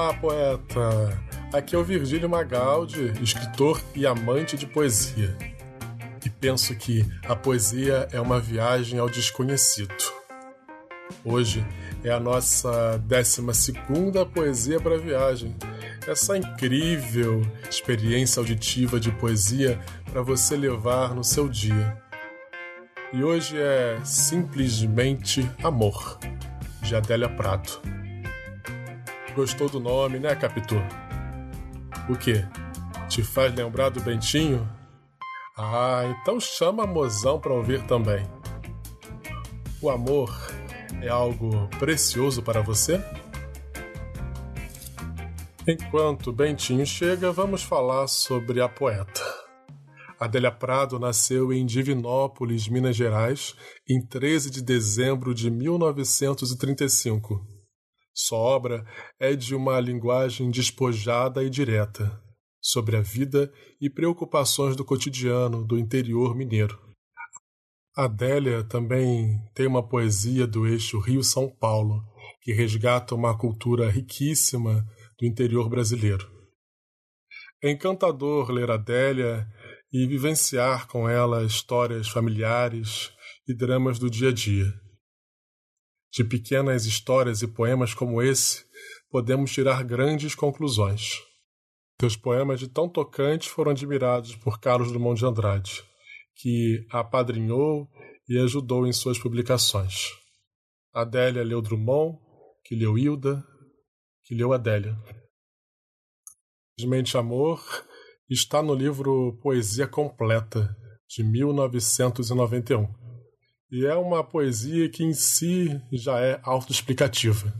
Olá, poeta! Aqui é o Virgílio Magaldi, escritor e amante de poesia. E penso que a poesia é uma viagem ao desconhecido. Hoje é a nossa 12 Poesia para Viagem. Essa incrível experiência auditiva de poesia para você levar no seu dia. E hoje é simplesmente Amor, de Adélia Prato. Gostou do nome, né, Capitu? O quê? Te faz lembrar do Bentinho? Ah, então chama a mozão para ouvir também. O amor é algo precioso para você? Enquanto Bentinho chega, vamos falar sobre a poeta. Adélia Prado nasceu em Divinópolis, Minas Gerais, em 13 de dezembro de 1935 sua obra é de uma linguagem despojada e direta, sobre a vida e preocupações do cotidiano do interior mineiro. Adélia também tem uma poesia do eixo Rio-São Paulo, que resgata uma cultura riquíssima do interior brasileiro. É encantador ler Adélia e vivenciar com ela histórias familiares e dramas do dia a dia. De pequenas histórias e poemas como esse, podemos tirar grandes conclusões. Teus poemas de tão tocantes foram admirados por Carlos Drummond de Andrade, que apadrinhou e ajudou em suas publicações. Adélia leu Drummond, que leu Hilda, que leu Adélia. Simplesmente Amor está no livro Poesia Completa, de 1991 e é uma poesia que em si já é autoexplicativa.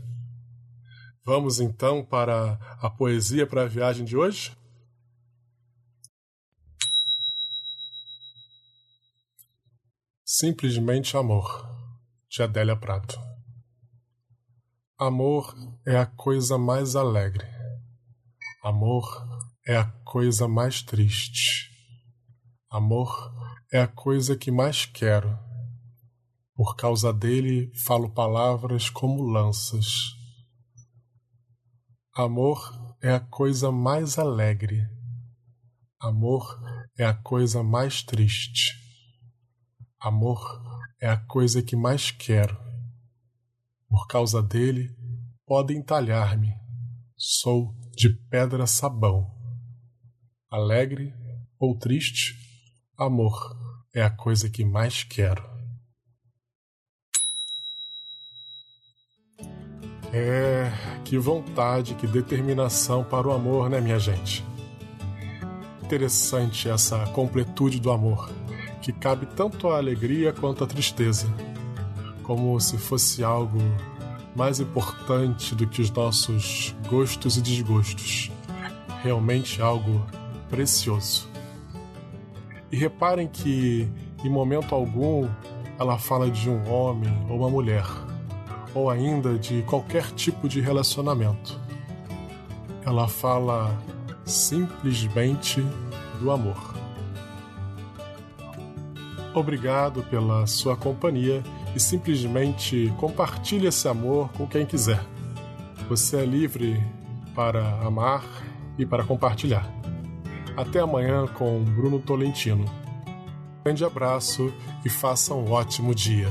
Vamos então para a poesia para a viagem de hoje? Simplesmente Amor, de Adélia Prato. Amor é a coisa mais alegre. Amor é a coisa mais triste. Amor é a coisa que mais quero por causa dele falo palavras como lanças. Amor é a coisa mais alegre. Amor é a coisa mais triste. Amor é a coisa que mais quero. Por causa dele podem talhar-me. Sou de pedra sabão. Alegre ou triste, amor é a coisa que mais quero. É, que vontade, que determinação para o amor, né, minha gente? Interessante essa completude do amor, que cabe tanto a alegria quanto a tristeza, como se fosse algo mais importante do que os nossos gostos e desgostos. Realmente algo precioso. E reparem que, em momento algum, ela fala de um homem ou uma mulher ou ainda de qualquer tipo de relacionamento. Ela fala simplesmente do amor. Obrigado pela sua companhia e simplesmente compartilhe esse amor com quem quiser. Você é livre para amar e para compartilhar. Até amanhã com Bruno Tolentino. Grande abraço e faça um ótimo dia.